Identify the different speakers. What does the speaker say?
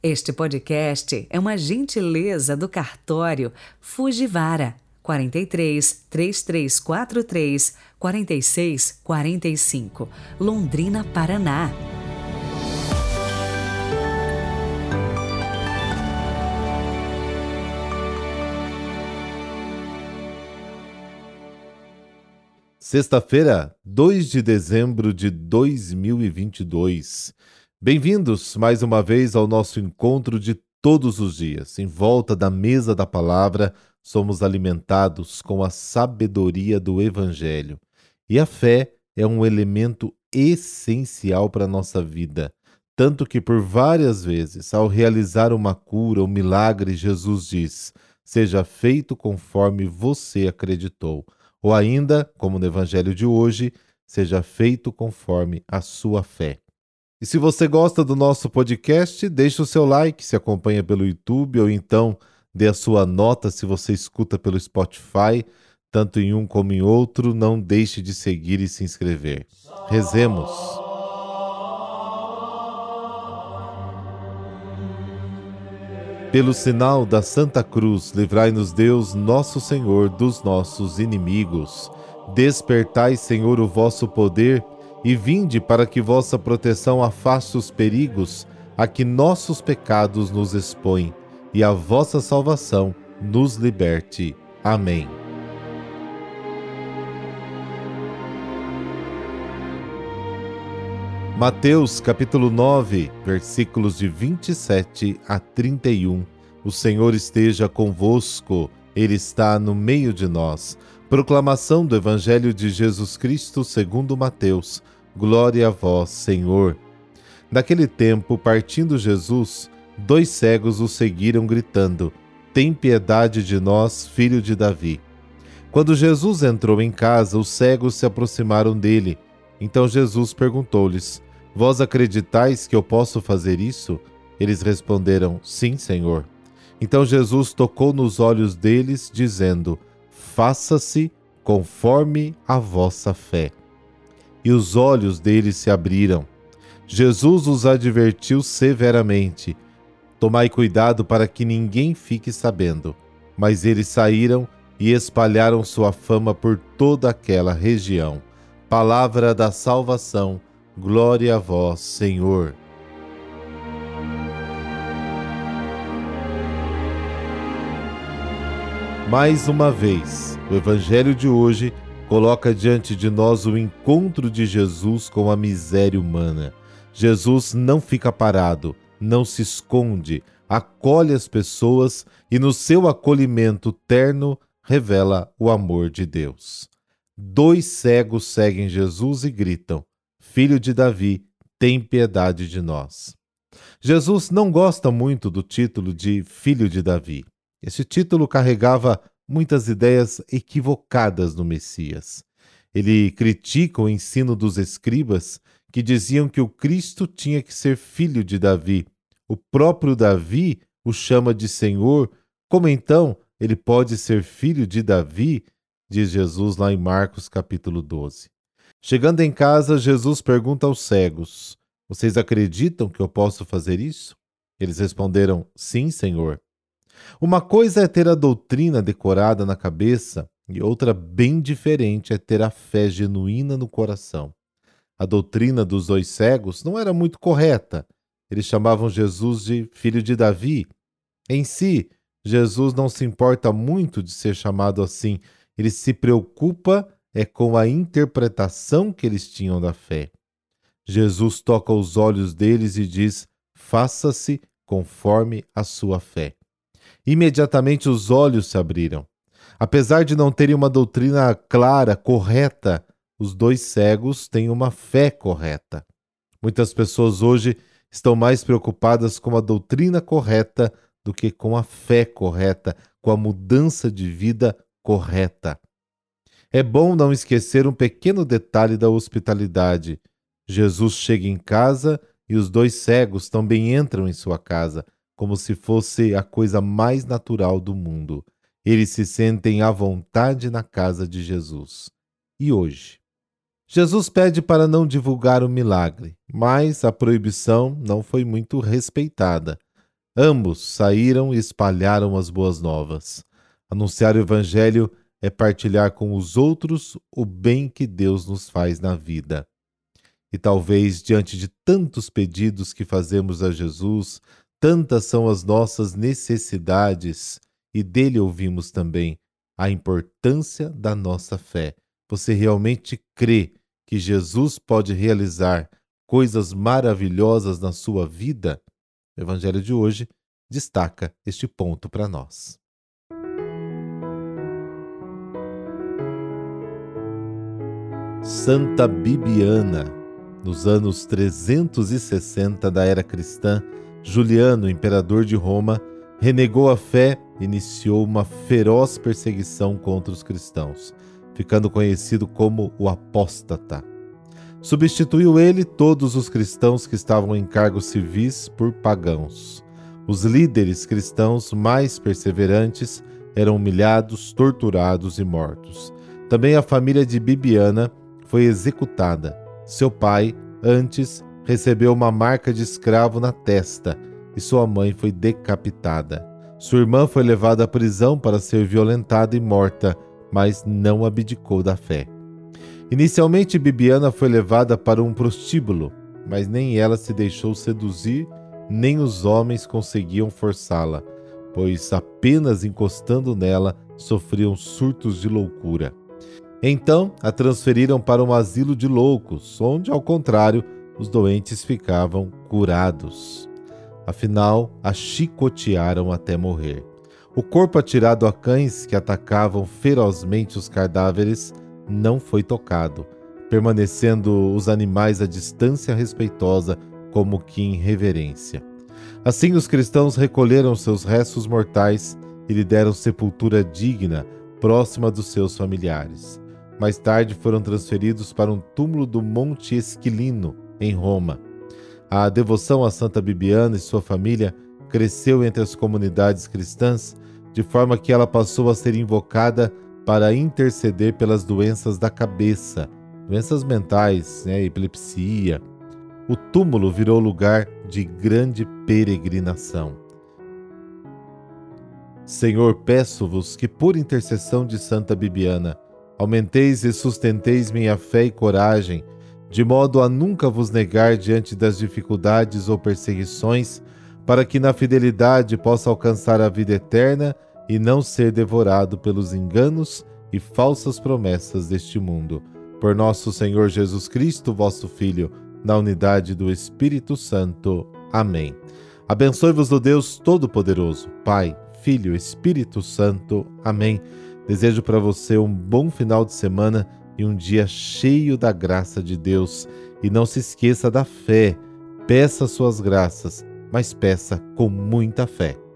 Speaker 1: Este podcast é uma gentileza do cartório Fujivara 43 3343 46 45, Londrina, Paraná.
Speaker 2: Sexta-feira, 2 de dezembro de 2022. Bem-vindos mais uma vez ao nosso encontro de todos os dias. Em volta da mesa da palavra, somos alimentados com a sabedoria do Evangelho. E a fé é um elemento essencial para a nossa vida. Tanto que, por várias vezes, ao realizar uma cura, um milagre, Jesus diz: Seja feito conforme você acreditou. Ou ainda, como no Evangelho de hoje, seja feito conforme a sua fé. E se você gosta do nosso podcast, deixe o seu like, se acompanha pelo YouTube ou então dê a sua nota se você escuta pelo Spotify, tanto em um como em outro, não deixe de seguir e se inscrever. Rezemos. Pelo sinal da Santa Cruz, livrai-nos Deus, nosso Senhor, dos nossos inimigos. Despertai, Senhor, o vosso poder e vinde para que vossa proteção afaste os perigos a que nossos pecados nos expõem, e a vossa salvação nos liberte. Amém. Mateus capítulo 9, versículos de 27 a 31. O Senhor esteja convosco, Ele está no meio de nós. Proclamação do Evangelho de Jesus Cristo segundo Mateus. Glória a vós, Senhor. Naquele tempo, partindo Jesus, dois cegos o seguiram gritando: Tem piedade de nós, filho de Davi. Quando Jesus entrou em casa, os cegos se aproximaram dele. Então Jesus perguntou-lhes: Vós acreditais que eu posso fazer isso? Eles responderam: Sim, Senhor. Então Jesus tocou nos olhos deles, dizendo: faça-se conforme a vossa fé. E os olhos deles se abriram. Jesus os advertiu severamente: Tomai cuidado para que ninguém fique sabendo. Mas eles saíram e espalharam sua fama por toda aquela região. Palavra da salvação, glória a vós, Senhor. Mais uma vez, o Evangelho de hoje coloca diante de nós o encontro de Jesus com a miséria humana. Jesus não fica parado, não se esconde, acolhe as pessoas e, no seu acolhimento terno, revela o amor de Deus. Dois cegos seguem Jesus e gritam: Filho de Davi, tem piedade de nós. Jesus não gosta muito do título de Filho de Davi. Esse título carregava muitas ideias equivocadas no Messias. Ele critica o ensino dos escribas que diziam que o Cristo tinha que ser filho de Davi. O próprio Davi o chama de Senhor. Como então ele pode ser filho de Davi? Diz Jesus lá em Marcos capítulo 12. Chegando em casa, Jesus pergunta aos cegos: Vocês acreditam que eu posso fazer isso? Eles responderam: Sim, Senhor. Uma coisa é ter a doutrina decorada na cabeça e outra bem diferente é ter a fé genuína no coração. A doutrina dos dois cegos não era muito correta. Eles chamavam Jesus de filho de Davi. Em si, Jesus não se importa muito de ser chamado assim. Ele se preocupa é com a interpretação que eles tinham da fé. Jesus toca os olhos deles e diz: Faça-se conforme a sua fé. Imediatamente os olhos se abriram. Apesar de não terem uma doutrina clara, correta, os dois cegos têm uma fé correta. Muitas pessoas hoje estão mais preocupadas com a doutrina correta do que com a fé correta, com a mudança de vida correta. É bom não esquecer um pequeno detalhe da hospitalidade. Jesus chega em casa e os dois cegos também entram em sua casa como se fosse a coisa mais natural do mundo. Eles se sentem à vontade na casa de Jesus. E hoje? Jesus pede para não divulgar o milagre, mas a proibição não foi muito respeitada. Ambos saíram e espalharam as boas novas. Anunciar o Evangelho é partilhar com os outros o bem que Deus nos faz na vida. E talvez, diante de tantos pedidos que fazemos a Jesus, tantas são as nossas necessidades, e dele ouvimos também a importância da nossa fé. Você realmente crê que Jesus pode realizar coisas maravilhosas na sua vida? O Evangelho de hoje destaca este ponto para nós. Santa Bibiana. Nos anos 360 da era cristã, Juliano, imperador de Roma, renegou a fé e iniciou uma feroz perseguição contra os cristãos, ficando conhecido como o apóstata. Substituiu ele todos os cristãos que estavam em cargos civis por pagãos. Os líderes cristãos mais perseverantes eram humilhados, torturados e mortos. Também a família de Bibiana foi executada. Seu pai, antes, recebeu uma marca de escravo na testa e sua mãe foi decapitada. Sua irmã foi levada à prisão para ser violentada e morta, mas não abdicou da fé. Inicialmente, Bibiana foi levada para um prostíbulo, mas nem ela se deixou seduzir, nem os homens conseguiam forçá-la, pois apenas encostando nela sofriam surtos de loucura. Então a transferiram para um asilo de loucos, onde, ao contrário, os doentes ficavam curados. Afinal, a chicotearam até morrer. O corpo atirado a cães que atacavam ferozmente os cadáveres não foi tocado, permanecendo os animais à distância respeitosa, como que em reverência. Assim, os cristãos recolheram seus restos mortais e lhe deram sepultura digna, próxima dos seus familiares. Mais tarde foram transferidos para um túmulo do Monte Esquilino, em Roma. A devoção a Santa Bibiana e sua família cresceu entre as comunidades cristãs, de forma que ela passou a ser invocada para interceder pelas doenças da cabeça, doenças mentais, né, epilepsia. O túmulo virou lugar de grande peregrinação. Senhor, peço-vos que, por intercessão de Santa Bibiana, Aumenteis e sustenteis minha fé e coragem, de modo a nunca vos negar diante das dificuldades ou perseguições, para que na fidelidade possa alcançar a vida eterna e não ser devorado pelos enganos e falsas promessas deste mundo. Por nosso Senhor Jesus Cristo, vosso Filho, na unidade do Espírito Santo. Amém. Abençoe-vos o Deus Todo-Poderoso, Pai, Filho, Espírito Santo. Amém. Desejo para você um bom final de semana e um dia cheio da graça de Deus. E não se esqueça da fé. Peça suas graças, mas peça com muita fé.